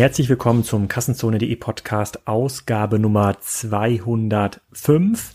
Herzlich willkommen zum Kassenzone.de Podcast Ausgabe Nummer 205.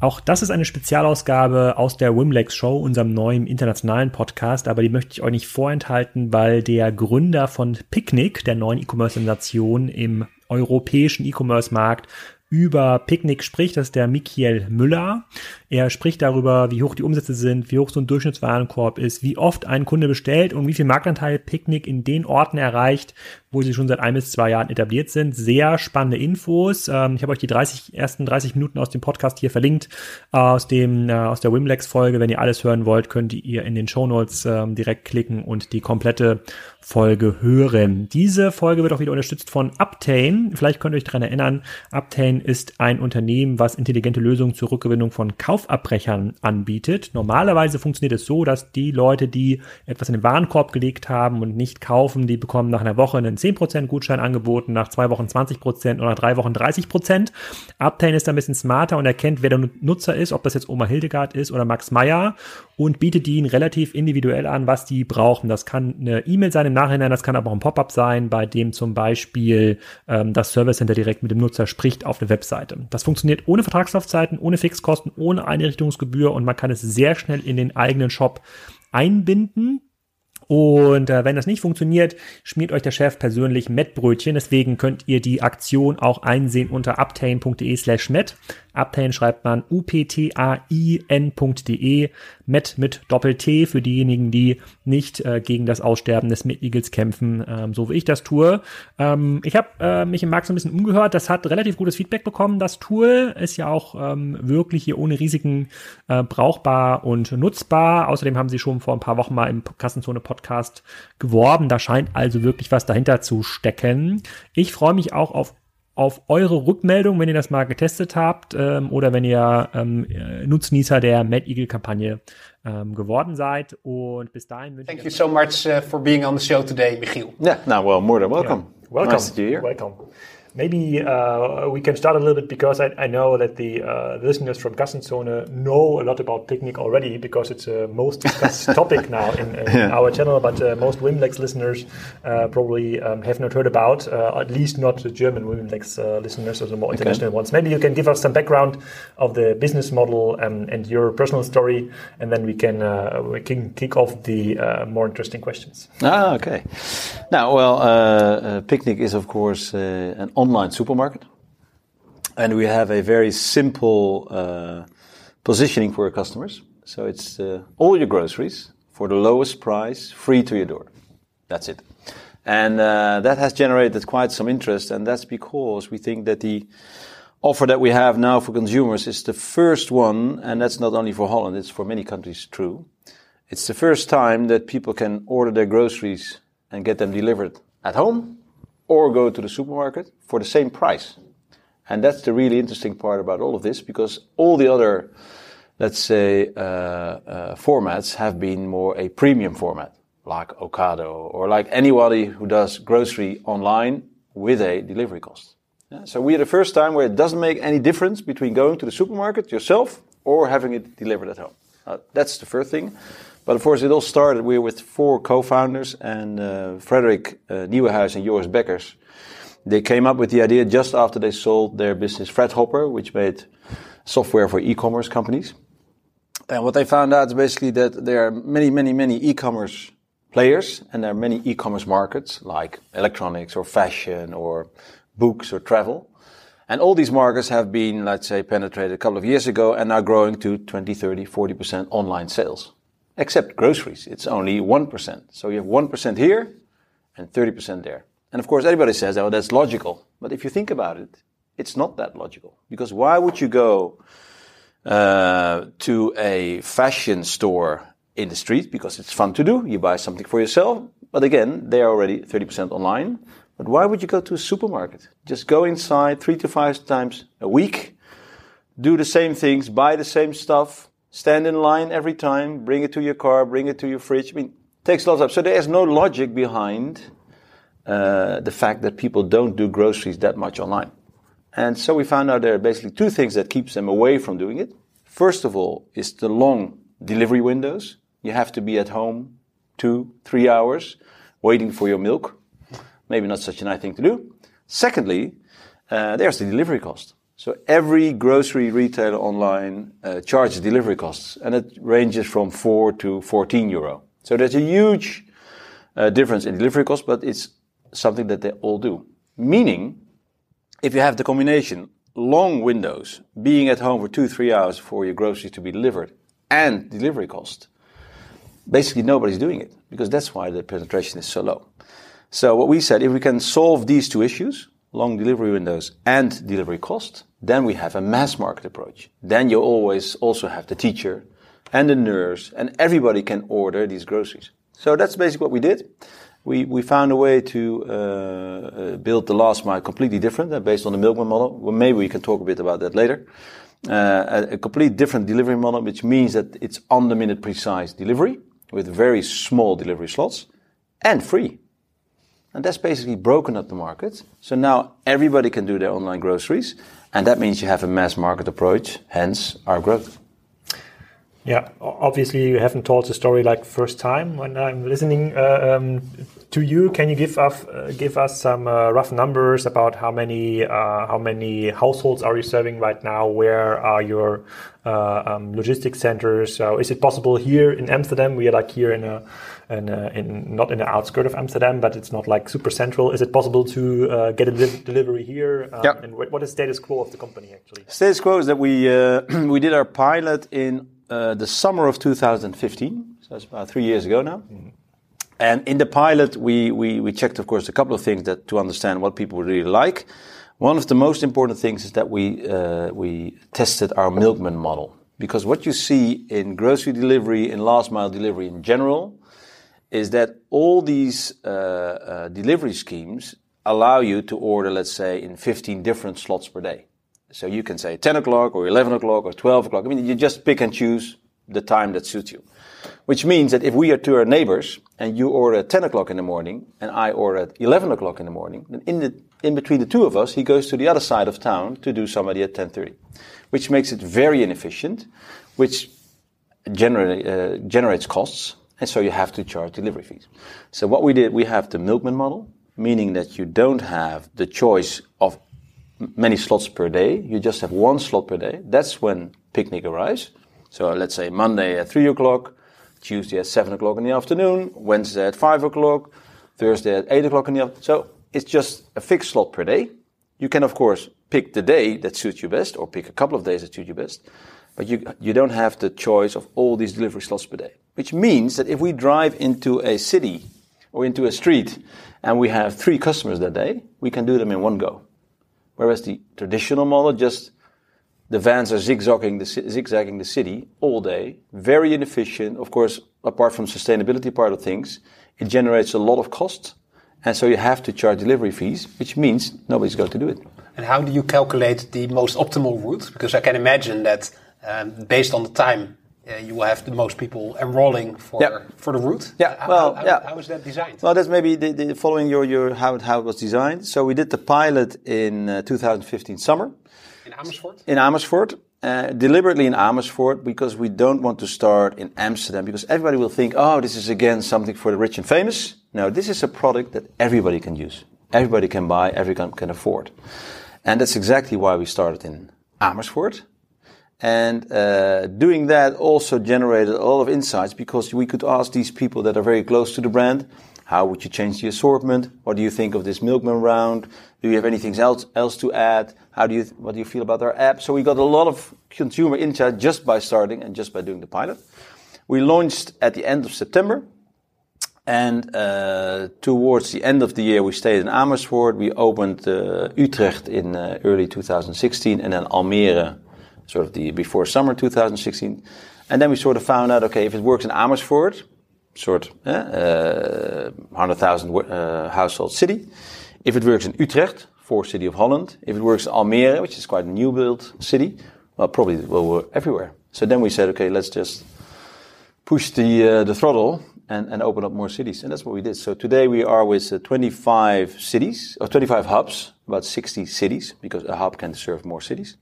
Auch das ist eine Spezialausgabe aus der Wimlex Show, unserem neuen internationalen Podcast, aber die möchte ich euch nicht vorenthalten, weil der Gründer von Picnic, der neuen E-Commerce-Sensation im europäischen E-Commerce-Markt, über Picknick spricht, das ist der Michael Müller. Er spricht darüber, wie hoch die Umsätze sind, wie hoch so ein Durchschnittswarenkorb ist, wie oft ein Kunde bestellt und wie viel Marktanteil Picknick in den Orten erreicht, wo sie schon seit ein bis zwei Jahren etabliert sind. Sehr spannende Infos. Ähm, ich habe euch die 30, ersten 30 Minuten aus dem Podcast hier verlinkt, aus dem, äh, aus der Wimlex-Folge. Wenn ihr alles hören wollt, könnt ihr in den Show Notes ähm, direkt klicken und die komplette Folge hören. Diese Folge wird auch wieder unterstützt von Uptain. Vielleicht könnt ihr euch daran erinnern, Uptain ist ein Unternehmen, was intelligente Lösungen zur Rückgewinnung von Kauf Kaufabbrechern anbietet. Normalerweise funktioniert es so, dass die Leute, die etwas in den Warenkorb gelegt haben und nicht kaufen, die bekommen nach einer Woche einen 10% Gutschein angeboten, nach zwei Wochen 20% oder nach drei Wochen 30%. Uptain ist ein bisschen smarter und erkennt, wer der Nutzer ist, ob das jetzt Oma Hildegard ist oder Max Meyer und bietet ihnen relativ individuell an, was die brauchen. Das kann eine E-Mail sein im Nachhinein, das kann aber auch ein Pop-up sein, bei dem zum Beispiel ähm, das Service Center direkt mit dem Nutzer spricht auf der Webseite. Das funktioniert ohne Vertragslaufzeiten, ohne Fixkosten, ohne Einrichtungsgebühr und man kann es sehr schnell in den eigenen Shop einbinden. Und äh, wenn das nicht funktioniert, schmiert euch der Chef persönlich Mettbrötchen. Deswegen könnt ihr die Aktion auch einsehen unter uptain.de slash met. Uptain schreibt man uptain.de, Met mit Doppel-T für diejenigen, die nicht äh, gegen das Aussterben des Mid-Eagles kämpfen, ähm, so wie ich das tue. Ähm, ich habe äh, mich im Markt so ein bisschen umgehört. Das hat relativ gutes Feedback bekommen. Das Tool ist ja auch ähm, wirklich hier ohne Risiken äh, brauchbar und nutzbar. Außerdem haben sie schon vor ein paar Wochen mal im Kassenzone-Podcast geworben. Da scheint also wirklich was dahinter zu stecken. Ich freue mich auch auf auf eure Rückmeldung, wenn ihr das mal getestet habt ähm, oder wenn ihr ähm, Nutznießer der Mad Eagle Kampagne ähm, geworden seid. Und bis dahin wünsche Thank you so much uh, for being on the show today, Michiel. Yeah, now well, more than welcome. Yeah. Welcome. Nice to hear. Welcome. Maybe uh, we can start a little bit because I, I know that the uh, listeners from Kassenzone know a lot about Picnic already because it's a most discussed topic now in, in yeah. our channel. But uh, most Wimlex listeners uh, probably um, have not heard about, uh, at least not the German Wimlex uh, listeners or the more international okay. ones. Maybe you can give us some background of the business model um, and your personal story, and then we can we can kick off the more interesting questions. Ah, okay. Now, well, Picnic is of course an online supermarket. And we have a very simple uh, positioning for our customers. So it's uh, all your groceries for the lowest price, free to your door. That's it. And uh, that has generated quite some interest, and that's because we think that the offer that we have now for consumers is the first one, and that's not only for Holland, it's for many countries true. It's the first time that people can order their groceries and get them delivered at home or go to the supermarket for the same price. And that's the really interesting part about all of this because all the other, let's say, uh, uh, formats have been more a premium format, like Ocado or like anybody who does grocery online with a delivery cost. Yeah, so we are the first time where it doesn't make any difference between going to the supermarket yourself or having it delivered at home. Uh, that's the first thing. But of course, it all started. We were with four co-founders, and uh, Frederick uh, Nieuwenhuys and Joris Beckers. They came up with the idea just after they sold their business Fredhopper, which made software for e-commerce companies. And what they found out is basically that there are many, many, many e-commerce players, and there are many e-commerce markets like electronics or fashion or books or travel. And all these markets have been, let's say, penetrated a couple of years ago and are growing to 20, 30, 40% online sales except groceries. It's only 1%. So you have 1% here and 30% there. And of course, everybody says, oh, that's logical. But if you think about it, it's not that logical. Because why would you go uh, to a fashion store in the street? Because it's fun to do. You buy something for yourself. But again, they are already 30% online. But why would you go to a supermarket? Just go inside three to five times a week, do the same things, buy the same stuff, stand in line every time, bring it to your car, bring it to your fridge. I mean, it takes a lot of. So there is no logic behind uh, the fact that people don't do groceries that much online. And so we found out there are basically two things that keeps them away from doing it. First of all, is the long delivery windows. You have to be at home two, three hours waiting for your milk. maybe not such a nice thing to do. Secondly, uh, there's the delivery cost. So every grocery retailer online uh, charges delivery costs, and it ranges from 4 to 14 euro. So there's a huge uh, difference in delivery costs, but it's something that they all do. Meaning, if you have the combination long windows, being at home for two, three hours for your groceries to be delivered, and delivery cost, basically nobody's doing it because that's why the penetration is so low. So what we said, if we can solve these two issues, long delivery windows and delivery cost, then we have a mass market approach. Then you always also have the teacher and the nurse and everybody can order these groceries. So that's basically what we did. We, we found a way to uh, uh, build the last mile completely different uh, based on the milkman model. Well, maybe we can talk a bit about that later. Uh, a, a complete different delivery model, which means that it's on the minute precise delivery with very small delivery slots and free. And that's basically broken up the market. So now everybody can do their online groceries. And that means you have a mass market approach, hence our growth. Yeah, obviously you haven't told the story like first time when I'm listening uh, um, to you. Can you give us uh, give us some uh, rough numbers about how many uh, how many households are you serving right now? Where are your uh, um, logistics centers? So is it possible here in Amsterdam? We are like here in a, a, in not in the outskirt of Amsterdam, but it's not like super central. Is it possible to uh, get a delivery here? Um, yeah. And what is the status quo of the company actually? Status quo is that we we did our pilot in uh, the summer of 2015. So that's about three years ago now. Mm-hmm. And in the pilot, we, we, we checked, of course, a couple of things that to understand what people really like. One of the most important things is that we, uh, we tested our milkman model. Because what you see in grocery delivery, in last mile delivery in general, is that all these uh, uh, delivery schemes allow you to order, let's say, in 15 different slots per day. So you can say 10 o'clock or 11 o'clock or 12 o'clock. I mean, you just pick and choose the time that suits you. Which means that if we are two our neighbors and you order at 10 o'clock in the morning and I order at 11 o'clock in the morning, then in the, in between the two of us, he goes to the other side of town to do somebody at 10.30. Which makes it very inefficient, which generally, uh, generates costs. And so you have to charge delivery fees. So what we did, we have the milkman model, meaning that you don't have the choice of many slots per day. You just have one slot per day. That's when picnic arrives. So let's say Monday at 3 o'clock, Tuesday at 7 o'clock in the afternoon, Wednesday at 5 o'clock, Thursday at 8 o'clock in the afternoon. So it's just a fixed slot per day. You can, of course, pick the day that suits you best or pick a couple of days that suit you best. But you, you don't have the choice of all these delivery slots per day. Which means that if we drive into a city or into a street and we have three customers that day, we can do them in one go. Whereas the traditional model, just the vans are zigzagging the, zigzagging the city all day, very inefficient. Of course, apart from sustainability part of things, it generates a lot of cost. And so you have to charge delivery fees, which means nobody's going to do it. And how do you calculate the most optimal route? Because I can imagine that um, based on the time uh, you will have the most people enrolling for yeah. for the route. Yeah, how, well, how, yeah. how is that designed? Well, that's maybe the, the following your your how it, how it was designed. So we did the pilot in uh, 2015 summer in Amersfoort. In Amersfoort. Uh, deliberately in Amersfoort because we don't want to start in Amsterdam because everybody will think, oh, this is again something for the rich and famous. No, this is a product that everybody can use. Everybody can buy, everyone can afford. And that's exactly why we started in Amersfoort. And uh, doing that also generated a lot of insights because we could ask these people that are very close to the brand, how would you change the assortment? What do you think of this milkman round? Do you have anything else else to add? How do you what do you feel about our app? So we got a lot of consumer insight just by starting and just by doing the pilot. We launched at the end of September, and uh, towards the end of the year we stayed in Amersfoort. We opened uh, Utrecht in uh, early 2016, and then Almere sort of the before summer 2016. And then we sort of found out, okay, if it works in Amersfoort, sort eh, uh, 100,000 uh, household city. If it works in Utrecht, for city of Holland. If it works in Almere, which is quite a new built city, well, probably it will work everywhere. So then we said, okay, let's just push the uh, the throttle and, and open up more cities. And that's what we did. So today we are with uh, 25 cities, or 25 hubs, about 60 cities, because a hub can serve more cities.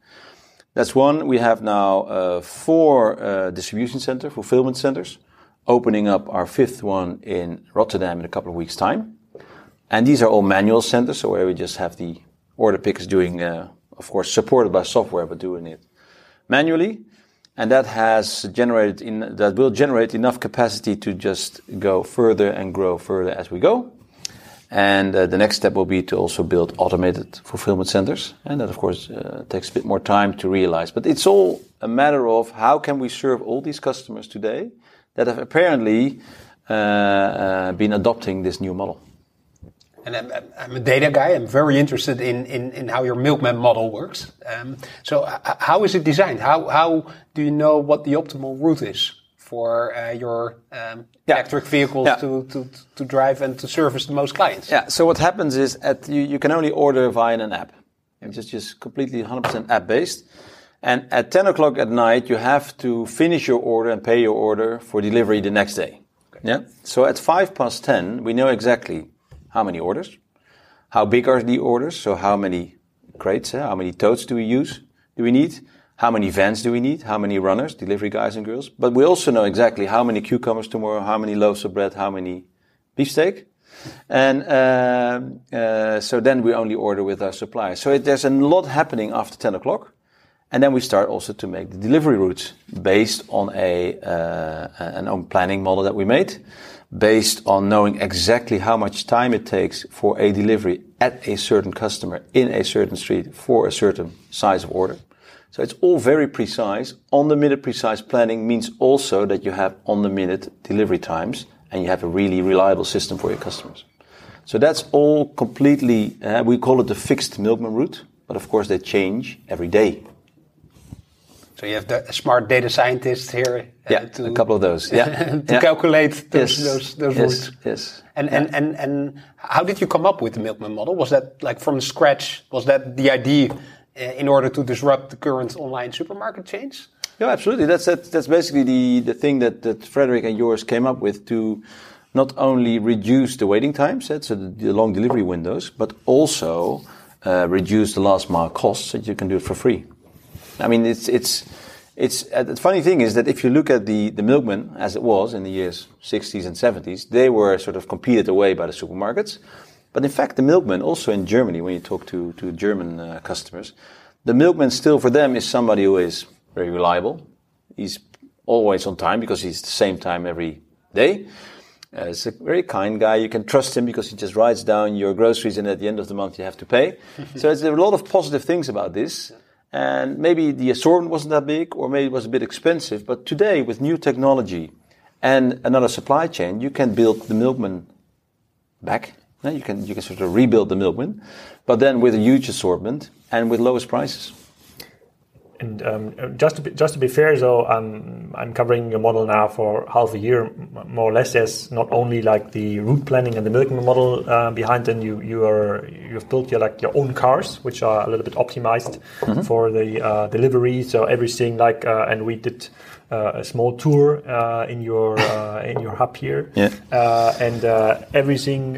That's one. We have now uh, four uh, distribution center, fulfillment centers, opening up our fifth one in Rotterdam in a couple of weeks' time. And these are all manual centers, so where we just have the order pickers doing, uh, of course, supported by software, but doing it manually. And that has generated in, that will generate enough capacity to just go further and grow further as we go. And uh, the next step will be to also build automated fulfillment centers. And that, of course, uh, takes a bit more time to realize. But it's all a matter of how can we serve all these customers today that have apparently uh, uh been adopting this new model. And I'm, I'm, a data guy. I'm very interested in, in, in how your milkman model works. Um, so how is it designed? How, how do you know what the optimal route is? For uh, your um, yeah. electric vehicles yeah. to, to, to drive and to service the most clients. Yeah. So what happens is at you, you can only order via an app. It's just, just completely 100% app based. And at 10 o'clock at night, you have to finish your order and pay your order for delivery the next day. Okay. Yeah. So at 5 past 10, we know exactly how many orders, how big are the orders, so how many crates, how many totes do we use, do we need, how many vans do we need? How many runners, delivery guys and girls? But we also know exactly how many cucumbers tomorrow, how many loaves of bread, how many beefsteak. And uh, uh, so then we only order with our suppliers. So it, there's a lot happening after 10 o'clock. And then we start also to make the delivery routes based on a uh, an own planning model that we made, based on knowing exactly how much time it takes for a delivery at a certain customer in a certain street for a certain size of order. So it's all very precise. On the minute precise planning means also that you have on the minute delivery times and you have a really reliable system for your customers. So that's all completely, uh, we call it the fixed milkman route, but of course they change every day. So you have the smart data scientists here. Uh, yeah, to, a couple of those. Yeah, to yeah. calculate those yes. those, those yes. routes. Yes. And, and and and how did you come up with the milkman model? Was that like from scratch? Was that the idea in order to disrupt the current online supermarket chains? Yeah, absolutely. That's that, that's basically the the thing that that Frederick and Joris came up with to not only reduce the waiting times, so the, the long delivery windows, but also uh, reduce the last mile costs, so you can do it for free. I mean, it's it's it's uh, the funny thing is that if you look at the the milkman as it was in the years 60s and 70s, they were sort of competed away by the supermarkets. But in fact, the milkman, also in Germany, when you talk to, to German uh, customers, the milkman still for them is somebody who is very reliable. He's always on time because he's the same time every day. Uh, he's a very kind guy. You can trust him because he just writes down your groceries and at the end of the month you have to pay. so there are a lot of positive things about this. And maybe the assortment wasn't that big or maybe it was a bit expensive. But today with new technology and another supply chain, you can build the milkman back you can you can sort of rebuild the milkman, but then with a huge assortment and with lowest prices. And um, just to be, just to be fair, though, I'm I'm covering your model now for half a year, more or less. There's not only like the route planning and the milkman model uh, behind, and you you are you've built your like your own cars, which are a little bit optimized mm-hmm. for the uh, delivery. So everything like, uh, and we did uh, a small tour uh, in your uh, in your hub here, yeah. and everything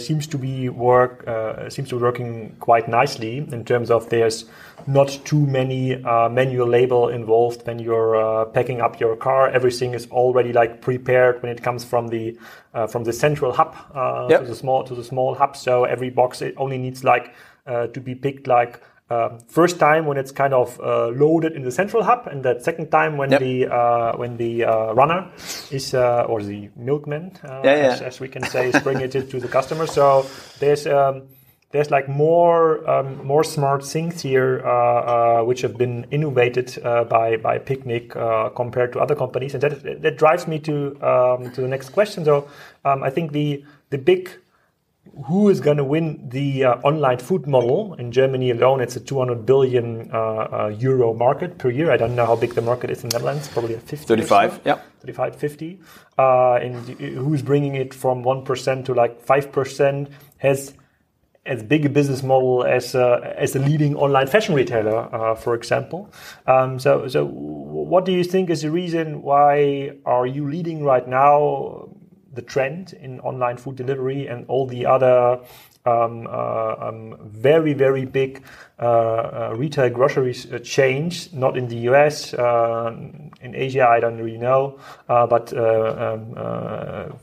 seems to be work seems to be working quite nicely in terms of there's not too many manual label involved when you're packing up your car. Everything is already like prepared when it comes from the from the central hub yep. to the small to the small hub. So every box it only needs like to be picked like uh, first time when it's kind of uh, loaded in the central hub, and that second time when yep. the uh, when the uh, runner is uh, or the milkman, uh, yeah, yeah. As, as, we can say, is bringing it to the customer. So there's um, there's like more um, more smart things here which have been innovated by by Picnic compared to other companies, and that that drives me to um, to the next question. So um, I think the the big who is going to win the uh, online food model in Germany alone? It's a 200 billion uh, uh, euro market per year. I don't know how big the market is in the Netherlands. Probably 50. 35. So. Yeah. 35, 50. Uh, and who's bringing it from one percent to like five percent has as big a business model as uh, as a leading online fashion retailer, uh, for example. Um, so, so what do you think is the reason why are you leading right now? the trend in online food delivery and all the other um, uh, um, very, very big retail grocery chains, not in the US, in Asia, I don't really know, but um,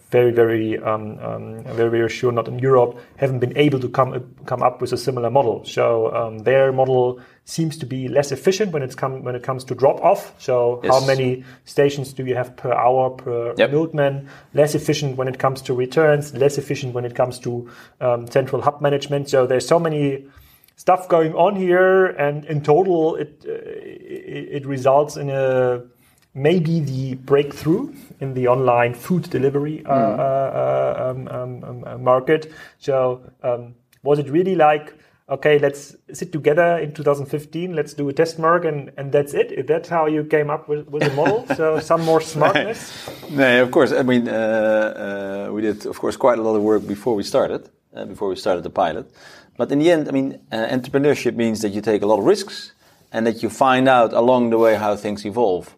very, very, um, um, very, very sure not in Europe, haven't been able to come, come up with a similar model. So um, their model seems to be less efficient when it's come when it comes to drop off. So yes. how many stations do you have per hour per yep. milkman? Less efficient when it comes to returns. Less efficient when it comes to um, central hub management. So there's so many stuff going on here, and in total, it uh, it, it results in a maybe the breakthrough in the online food delivery uh, mm. uh, um, um, um, market. So um, was it really like okay, let's sit together in 2015, let's do a test mark, and, and that's it? That's how you came up with, with the model? so some more smartness? no, of course. I mean, uh, uh, we did, of course, quite a lot of work before we started, uh, before we started the pilot. But in the end, I mean, uh, entrepreneurship means that you take a lot of risks and that you find out along the way how things evolve.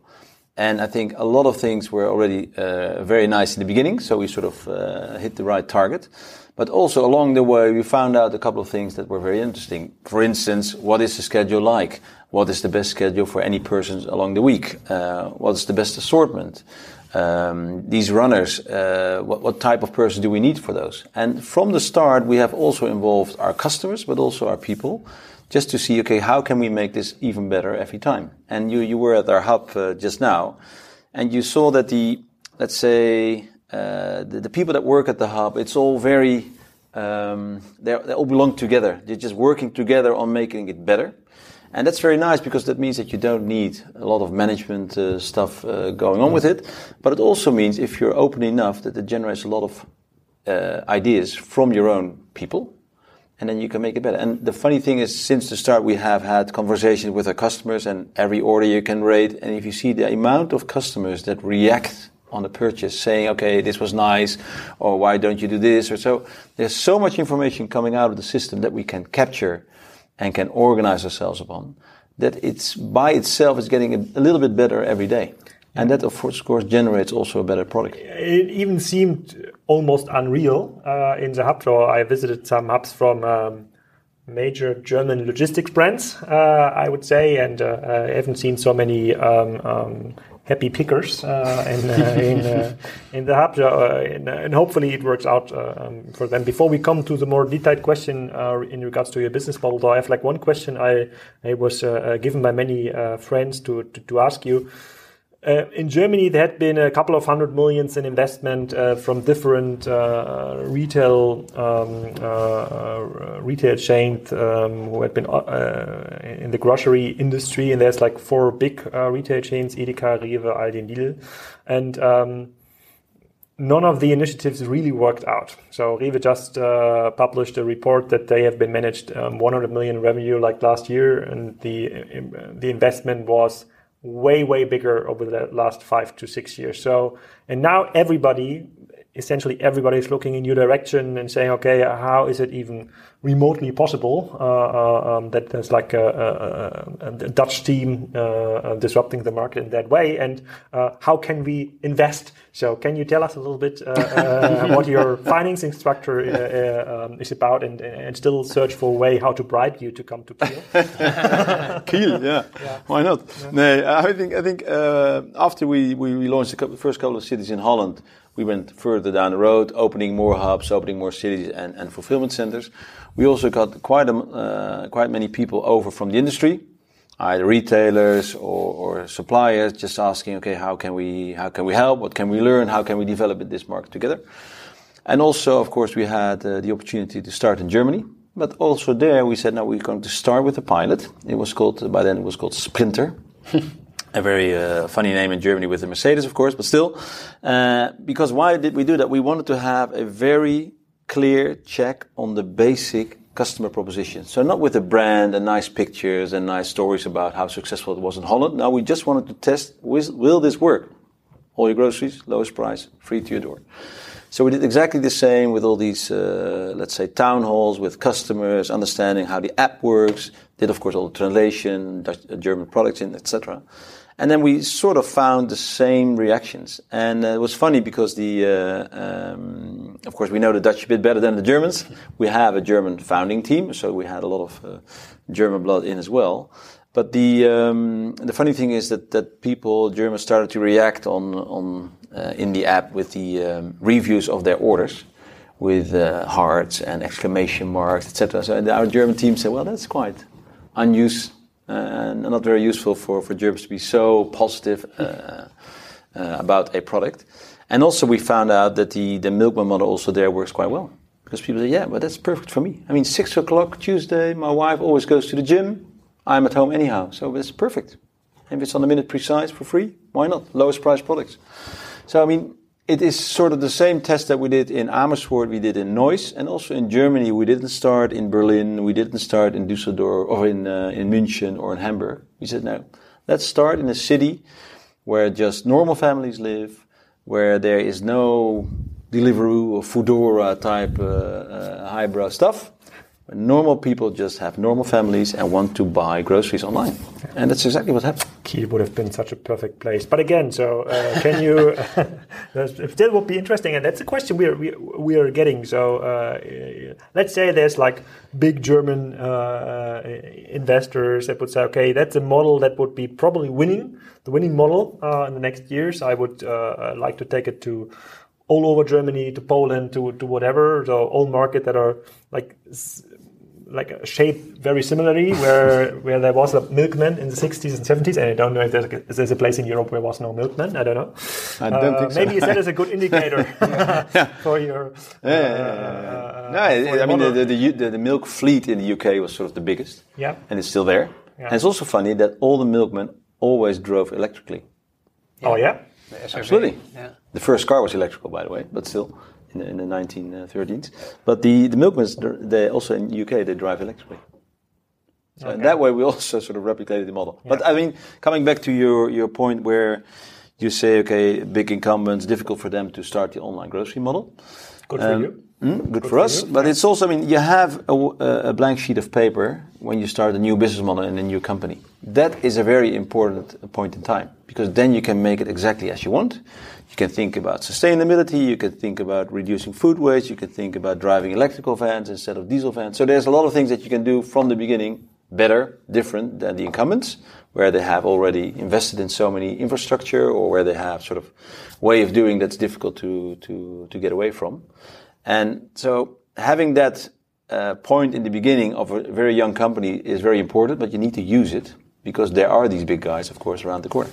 And I think a lot of things were already uh, very nice in the beginning, so we sort of uh, hit the right target. But also along the way, we found out a couple of things that were very interesting. For instance, what is the schedule like? What is the best schedule for any person along the week? Uh, what's the best assortment? Um, these runners, uh, what, what, type of person do we need for those? And from the start, we have also involved our customers, but also our people, just to see, okay, how can we make this even better every time? And you, you were at our hub uh, just now, and you saw that the, let's say, uh, the, the, people that work at the hub, it's all very, um, they all belong together. They're just working together on making it better. And that's very nice because that means that you don't need a lot of management uh, stuff uh, going on with it. But it also means if you're open enough that it generates a lot of uh, ideas from your own people. And then you can make it better. And the funny thing is, since the start, we have had conversations with our customers and every order you can rate. And if you see the amount of customers that react on the purchase saying, okay, this was nice, or why don't you do this, or so. There's so much information coming out of the system that we can capture and can organize ourselves upon that it's by itself is getting a, a little bit better every day. And that, of course, generates also a better product. It even seemed almost unreal uh, in the hub. So I visited some hubs from um, major German logistics brands, uh, I would say, and uh, I haven't seen so many um, um, happy pickers uh, in, uh, in, uh, in, the hub, and, and, hopefully it works out um, for them. Before we come to the more detailed question in regards to your business model, though, I have like one question I, I was given by many friends to, to, to ask you. Uh, in Germany, there had been a couple of hundred millions in investment uh, from different uh, retail um, uh, uh, retail chains um, who had been uh, in the grocery industry, and there's like four big retail chains: Edeka, Rewe, Aldi, and Lidl, and um, none of the initiatives really worked out. So Rewe just published a report that they have been managed um, 100 million revenue like last year, and the the investment was way, way bigger over the last five to six years. So, and now everybody, essentially everybody is looking in your direction and saying, okay, how is it even remotely possible uh, uh, um, that there's like a, a, a Dutch team uh, uh, disrupting the market in that way, and uh, how can we invest? So, can you tell us a little bit uh, what your financing structure um, is about, and, and still search for a way how to bribe you to come to Kiel? Kiel, yeah. yeah. why not? Yeah. No, I think I think after we, we launched the first couple of cities in Holland, we went further down the road, opening more hubs, opening more cities and, and fulfillment centers. We also got quite a, uh, quite many people over from the industry, either retailers or, or, suppliers, just asking, okay, how can we how can we help? What can we learn? How can we develop this market together? And also, of course, we had uh, the opportunity to start in Germany. But also there, we said, now we're going to start with a pilot. It was called by then it was called Sprinter. a very uh, funny name in Germany with the Mercedes, of course, but still. Uh, because why did we do that? We wanted to have a very clear check on the basic customer proposition. So not with the brand and nice pictures and nice stories about how successful it was in Holland. Now we just wanted to test, will this work? All your groceries, lowest price, free to your door. So we did exactly the same with all these, uh, let's say, town halls with customers, understanding how the app works. Did of course all the translation, Dutch, uh, German products in, etc. And then we sort of found the same reactions. And uh, it was funny because the, uh, um, of course, we know the Dutch a bit better than the Germans. We have a German founding team, so we had a lot of uh, German blood in as well. But the um, the funny thing is that that people Germans started to react on on uh, in the app with the um, reviews of their orders with uh, hearts and exclamation marks, etc. So our German team said, well, that's quite unused and not very useful for, for Germans to be so positive uh, uh, about a product. And also, we found out that the, the milkman model also there works quite well. Because people say, yeah, but that's perfect for me. I mean, six o'clock Tuesday, my wife always goes to the gym. I'm at home anyhow, so it's perfect. If it's on the minute precise for free, why not? Lowest price products. So, I mean, it is sort of the same test that we did in Amersfoort, we did in Neuss, and also in Germany. We didn't start in Berlin, we didn't start in Düsseldorf or in uh, in München or in Hamburg. We said no, let's start in a city where just normal families live, where there is no Deliveroo or Foodora type uh, uh, highbrow stuff, normal people just have normal families and want to buy groceries online. And that's exactly what happened. Kiel would have been such a perfect place. But again, so uh, can you, that would be interesting. And that's a question we are, we, we are getting. So uh, let's say there's like big German uh, investors that would say, okay, that's a model that would be probably winning, the winning model uh, in the next years. I would uh, like to take it to all over Germany, to Poland, to, to whatever, so all market that are like like a shape very similarly, where where there was a milkman in the 60s and 70s, and I don't know if there's a, if there's a place in Europe where there was no milkman. I don't know. I don't uh, think so. Maybe that is a good indicator yeah. for your. Uh, yeah, yeah, no, I mean the the, the the, milk fleet in the UK was sort of the biggest. Yeah, and it's still there. And it's also funny that all the milkmen always drove electrically. Oh yeah. Absolutely. Yeah. The first car was electrical, by the way, but still in the, in the 1930s. But the, the milkmans, they also in UK, they drive electrically. So okay. in that way, we also sort of replicated the model. Yeah. But I mean, coming back to your, your point where you say, okay, big incumbents, difficult for them to start the online grocery model. Good um, for you. Mm, good, good, for, for us. You. But yeah. it's also, I mean, you have a, a, blank sheet of paper when you start a new business model in a new company. That is a very important point in time because then you can make it exactly as you want. You can think about sustainability, you can think about reducing food waste, you can think about driving electrical vans instead of diesel vans. So there's a lot of things that you can do from the beginning better, different than the incumbents, where they have already invested in so many infrastructure or where they have sort of way of doing that's difficult to, to, to get away from. And so having that uh, point in the beginning of a very young company is very important, but you need to use it because there are these big guys, of course, around the corner.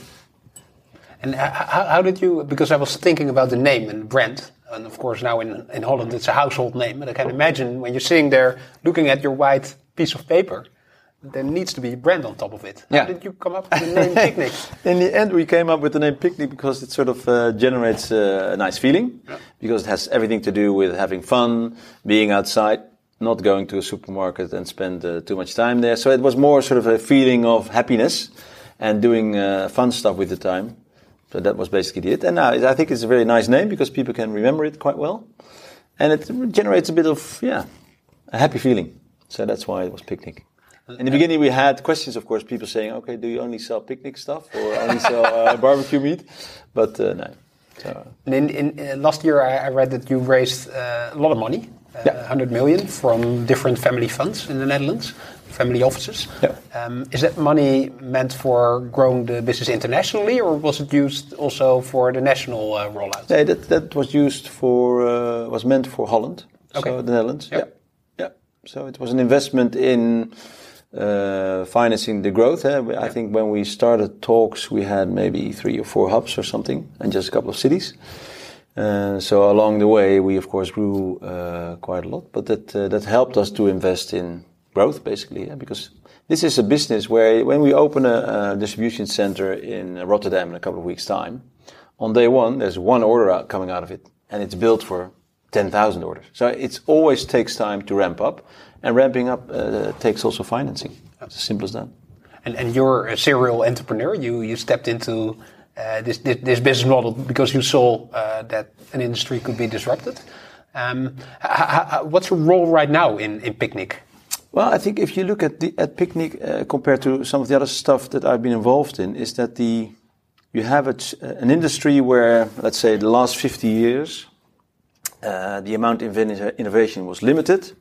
And how, how, did you? Because I was thinking about the name and brand, and of course now in in Holland it's a household name. But I can imagine when you're sitting there looking at your white piece of paper, there needs to be a brand on top of it. How yeah. did you come up with the name Picnic? In the end, we came up with the name Picnic because it sort of uh, generates uh, a nice feeling, yeah. because it has everything to do with having fun, being outside, not going to a supermarket and spend uh, too much time there. So it was more sort of a feeling of happiness and doing uh, fun stuff with the time. So that was basically it. And now I think it's a very nice name because people can remember it quite well. And it generates a bit of, yeah, a happy feeling. So that's why it was picnic. In the beginning, we had questions, of course, people saying, okay, do you only sell picnic stuff or only sell uh, barbecue meat? But uh, no. So. And in, in uh, last year, I, read that you raised uh, a lot of money, uh, yeah. 100 million from different family funds in the Netherlands family offices. Yeah. Um, is that money meant for growing the business internationally, or was it used also for the national uh, rollout? Yeah, that, that was used for uh, was meant for Holland, okay. so the Netherlands. Yeah. yeah, it was an investment in uh, financing the growth. Eh? I think when we started talks, we had maybe three or four hubs or something, and just a couple of cities. So along the way, we of course grew uh, quite a lot, but that that helped us to invest in growth, basically, yeah? because this is a business where when we open a, a, distribution center in Rotterdam in a couple of weeks' time, on day one, there's one order out, coming out of it, and it's built for 10,000 orders. So it always takes time to ramp up, and ramping up uh, takes also financing. It's as simple as that. And, and you're a serial entrepreneur. You, you stepped into uh, this, this, this, business model because you saw uh, that an industry could be disrupted. Um, what's your role right now in, in Picnic? Well, I think if you look at the at Picnic uh, compared to some of the other stuff that I've been involved in, is that the you have a, an industry where, let's say, the last 50 years, uh, the amount of innovation was limited,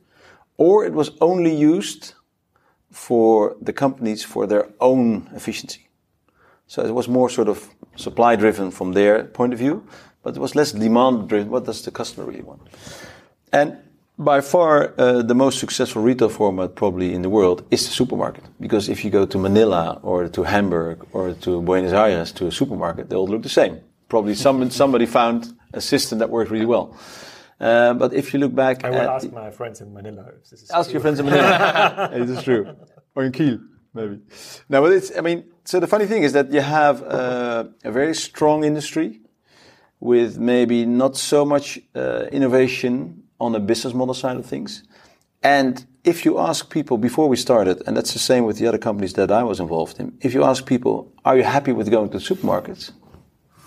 or it was only used for the companies for their own efficiency. So it was more sort of supply driven from their point of view, but it was less demand driven. What does the customer really want? And by far, uh, the most successful retail format probably in the world is the supermarket. Because if you go to Manila or to Hamburg or to Buenos Aires to a supermarket, they all look the same. Probably some, somebody found a system that worked really well. Uh, but if you look back, I will ask my friends in Manila if this is ask true. your friends in Manila. it is true, or in Kiel, maybe. No, but it's. I mean, so the funny thing is that you have uh, a very strong industry with maybe not so much uh, innovation on the business model side of things. And if you ask people before we started, and that's the same with the other companies that I was involved in, if you ask people, are you happy with going to the supermarkets?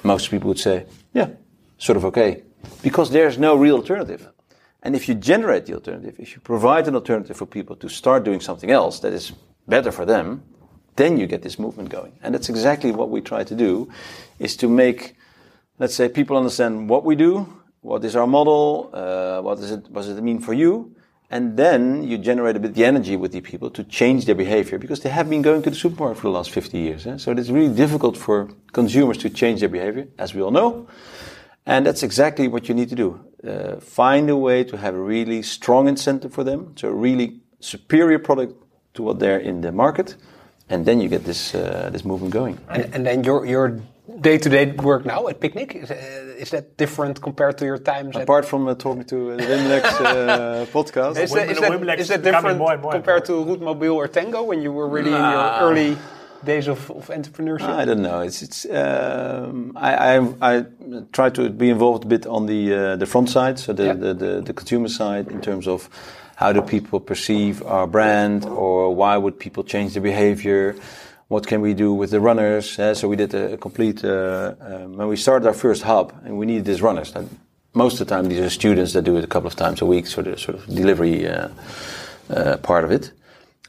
Most people would say, yeah, sort of okay because there's no real alternative. And if you generate the alternative, if you provide an alternative for people to start doing something else that is better for them, then you get this movement going. And that's exactly what we try to do, is to make, let's say, people understand what we do, what is our model, uh, what, is it, what does it mean for you, and then you generate a bit the energy with the people to change their behavior because they have been going to the supermarket for the last 50 years. Eh? So it's really difficult for consumers to change their behavior, as we all know. And that's exactly what you need to do. Uh, find a way to have a really strong incentive for them, so a really superior product to what they're in the market, and then you get this uh, this movement going. And, and, then your your day to day work now at Picnic is, uh, is that different compared to your times? Apart from uh, talking to the Wimlex uh, podcast, is that, is that, is that different more more compared to Route Mobiel or Tango when you were really nah. in your early? days of, of entrepreneurship? I don't know. It's it's. Um, I, I, I try to be involved a bit on the uh, the front side, so the, yeah. the, the, the consumer side, in terms of how do people perceive our brand, or why would people change their behavior? What can we do with the runners? Uh, so we did a, complete. Uh, um, when we started our first hub, and we needed these runners. Most of the time, these are students that do it a couple of times a week, so the sort of delivery uh, uh, part of it.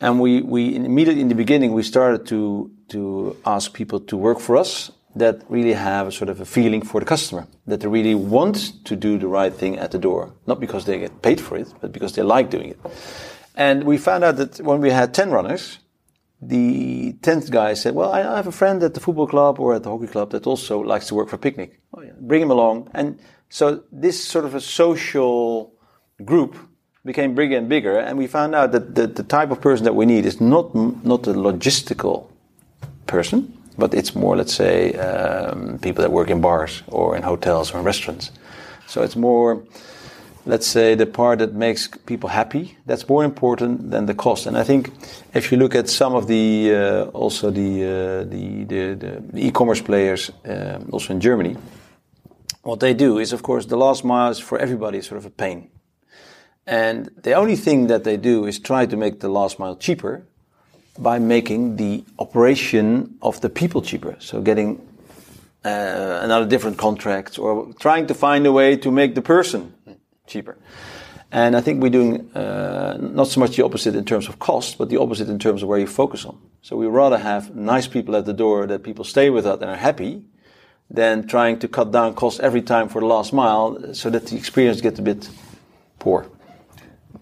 And we, we immediately in the beginning, we started to, to ask people to work for us that really have a sort of a feeling for the customer, that they really want to do the right thing at the door. Not because they get paid for it, but because they like doing it. And we found out that when we had 10 runners, the 10th guy said, well, I have a friend at the football club or at the hockey club that also likes to work for Picnic. Oh, yeah. Bring him along. And so this sort of a social group became bigger and bigger, and we found out that the, the type of person that we need is not not a logistical person, but it's more, let's say, um, people that work in bars or in hotels or in restaurants. So it's more, let's say, the part that makes people happy. That's more important than the cost. And I think if you look at some of the uh, also the, uh, the, the, the e-commerce players, uh, also in Germany, what they do is, of course, the last mile is for everybody sort of a pain. And the only thing that they do is try to make the last mile cheaper by making the operation of the people cheaper. So getting uh, another different contract or trying to find a way to make the person cheaper. And I think we're doing uh, not so much the opposite in terms of cost, but the opposite in terms of where you focus on. So we rather have nice people at the door that people stay with us and are happy than trying to cut down costs every time for the last mile so that the experience gets a bit poor.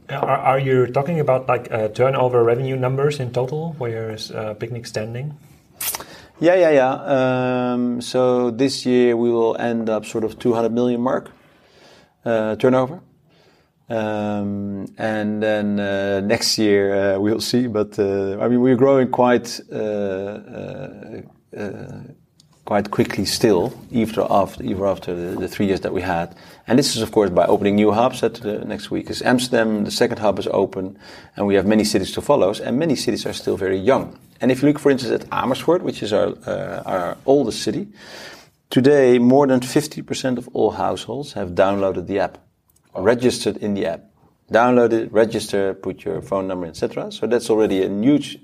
Are, are you talking about like uh, turnover revenue numbers in total? Where is uh, Picnic standing? Yeah, yeah, yeah. Um, so this year we will end up sort of 200 million mark turnover. Um, and then uh, next year uh, we'll see. But uh, I mean, we're growing quite uh, uh, quite quickly still, even after, even after the, three years that we had. And this is, of course, by opening new hubs at the next week. Is Amsterdam, the second hub is open, and we have many cities to follow, and many cities are still very young. And if you look, for instance, at Amersfoort, which is our, uh, our oldest city, today more than 50% of all households have downloaded the app, registered in the app. Download it, register, put your phone number, etc. So that's already a huge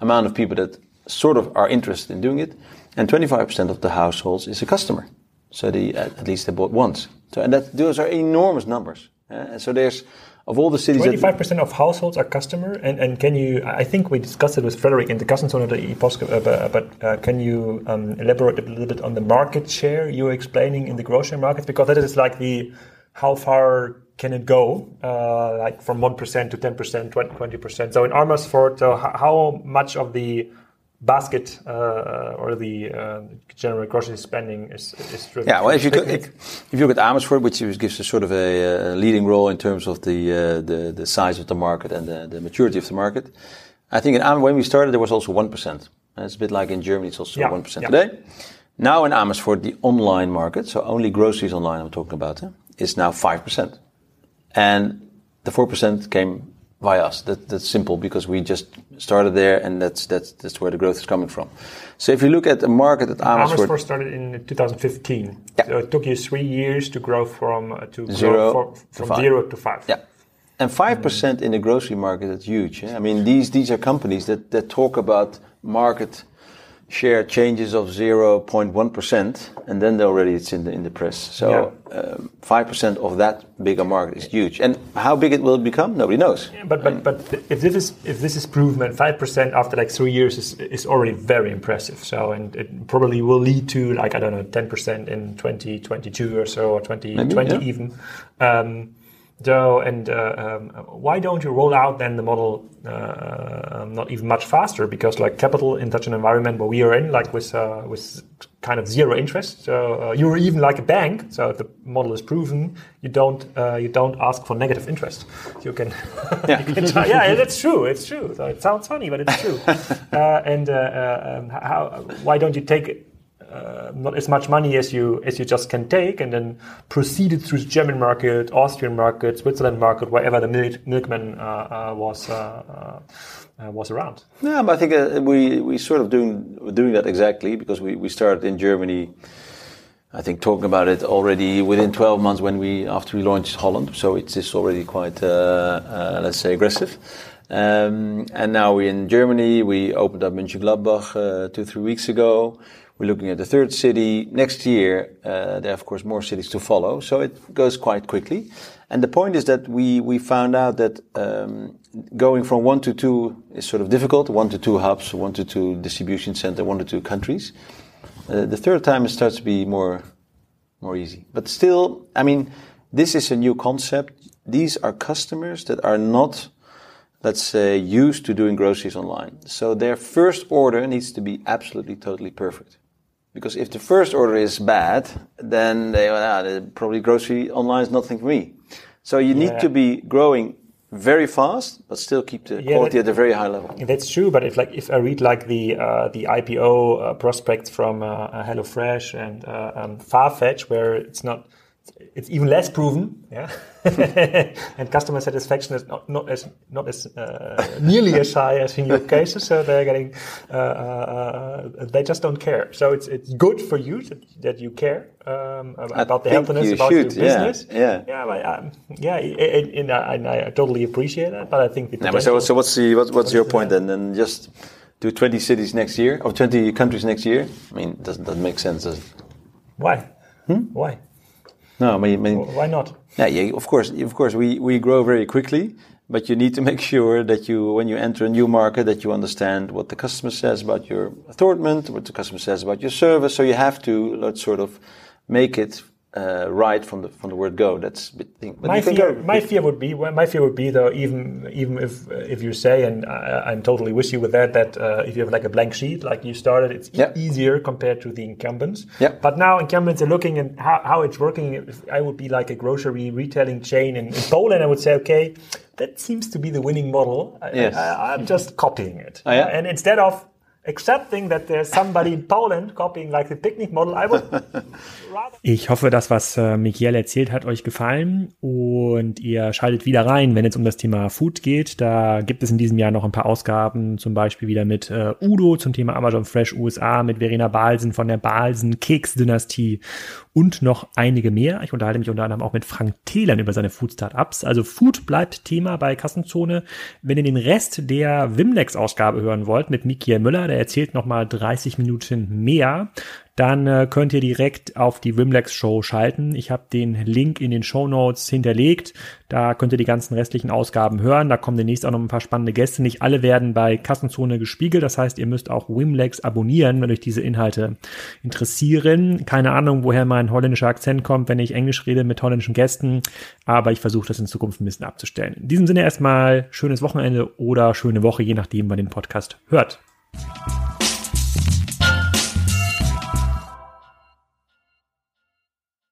amount of people that sort of are interested in doing it and 25% of the households is a customer. So they, at least they bought once. So, and that, those are enormous numbers. Uh, and so there's of all the cities. 25% of households are customer, and, and can you, I think we discussed it with Frederick in the Kassenzone.de podcast, uh, but, but uh, can you um, elaborate a little bit on the market share you were explaining in the grocery markets? Because that is like the, how far can it go, uh, like from 1% to 10%, 20, percent So in Amersfoort, so how much of the basket uh, or the uh, general grocery spending is, is driven Yeah, well, if you, look, if, you look at Amersfoort, which gives a sort of a, uh leading role in terms of the, uh, the the size of the market and the, the maturity of the market, I think in Am- when we started there was also one percent. It's a bit like in Germany, it's also Yeah, one yeah. today. Now in Amersfoort, the online market, so only groceries online, I'm talking about, eh, is now five percent, and the four percent came via us. That, that's simple because we just started there, and that's that's that's where the growth is coming from. So if you look at the market at Amersfoort, Amersfoort started in 2015. Yeah. So it took you three years to grow from uh, to Zero grow for, to from five. zero to five. Yeah. And five percent in the grocery market is huge. yeah. I mean, these these are companies that, that talk about market share changes of zero point one percent, and then already it's in the in the press. So um, five percent of that bigger market is huge. And how big it will become, nobody knows. Yeah, But but but if this is if this is proven five percent after like three years is is already very impressive. So and it probably will lead to like I don't know ten percent in twenty twenty two or so or twenty twenty yeah. even. Um, so and uh, um, why don't you roll out then the model uh, um, not even much faster? Because like capital in such an environment where we are in, like with uh, with kind of zero interest, so uh, you're even like a bank. So if the model is proven, you don't uh, you don't ask for negative interest. You can Yeah. you can try- yeah, that's true. It's true. So it sounds funny, but it's true. uh, and um, how? Why don't you take uh, not as much money as you as you just can take, and then proceed it through the German market, Austrian market, Switzerland market, wherever the milk, milkman uh, uh, was uh, uh, was around. Yeah, but I think we we sort of doing doing that exactly because we, we started in Germany. I think talking about it already within 12 months when we after we launched Holland, so it's already quite let's say aggressive. Um, and now we're in Germany. We opened up Mönchengladbach uh, two three weeks ago. We're looking at the third city next year. Uh, there are of course more cities to follow, so it goes quite quickly. And the point is that we we found out that um, going from one to two is sort of difficult. One to two hubs, one to two distribution center, one to two countries. Uh, the third time it starts to be more more easy. But still, I mean, this is a new concept. These are customers that are not, let's say, used to doing groceries online. So their first order needs to be absolutely, totally perfect. Because if the first order is bad, then they, ah, probably grocery online is nothing for me. So you need Yeah. to be growing very fast, but still keep the quality that- at a very high level. That's true, but if like if I read like the uh, the IPO uh, prospects from uh, uh, HelloFresh and uh, um, Farfetch, where it's not, it's even less proven, yeah, and customer satisfaction is not, not as not as uh, nearly as high as in your cases. So they're getting, uh, uh, uh, they just don't care. So it's it's good for you that, that you care um, about the healthiness you about should, your business. yeah. yeah, but, um, yeah, and, and, I, and I totally appreciate that. But I think the Yeah, so, so what's the what, what's your point then? Then just do 20 cities next year or 20 countries next year? I mean, doesn't that make sense? Why? Hmm? Why? No, I mean, I mean Why not? yeah, yeah, of course, of course, we, we grow very quickly, but you need to make sure that you, when you enter a new market, that you understand what the customer says about your assortment, what the customer says about your service. So you have to let's sort of make it uh, right from the from the word go. That's a bit thing. But My fear, go- my fear would be, my fear would be though, even even if if you say, and I, I'm totally with you with that, that uh, if you have like a blank sheet, like you started, it's e- easier compared to the incumbents. Yeah. But now incumbents are looking at how, how it's working. If I would be like a grocery retailing chain in, in Poland, I would say, okay, that seems to be the winning model. I, Yes. I, I'm just copying it. Oh, yeah? And instead of accepting that there's somebody in Poland copying like the picnic model, I would. Ich hoffe, das, was äh, Michael erzählt hat, euch gefallen und ihr schaltet wieder rein, wenn es um das Thema Food geht. Da gibt es in diesem Jahr noch ein paar Ausgaben, zum Beispiel wieder mit äh, Udo zum Thema Amazon Fresh USA, mit Verena Balsen von der Balsen Keks-Dynastie und noch einige mehr. Ich unterhalte mich unter anderem auch mit Frank Thelern über seine Food-Startups. Also Food bleibt Thema bei Kassenzone. Wenn ihr den Rest der Wimlex-Ausgabe hören wollt mit Michael Müller, der erzählt nochmal 30 Minuten mehr, dann äh, könnt ihr direkt auf die Wimlex Show schalten. Ich habe den Link in den Show Notes hinterlegt. Da könnt ihr die ganzen restlichen Ausgaben hören. Da kommen demnächst auch noch ein paar spannende Gäste. Nicht alle werden bei Kassenzone gespiegelt. Das heißt, ihr müsst auch Wimlex abonnieren, wenn euch diese Inhalte interessieren. Keine Ahnung, woher mein holländischer Akzent kommt, wenn ich Englisch rede mit holländischen Gästen. Aber ich versuche das in Zukunft ein bisschen abzustellen. In diesem Sinne erstmal schönes Wochenende oder schöne Woche, je nachdem, wann den Podcast hört.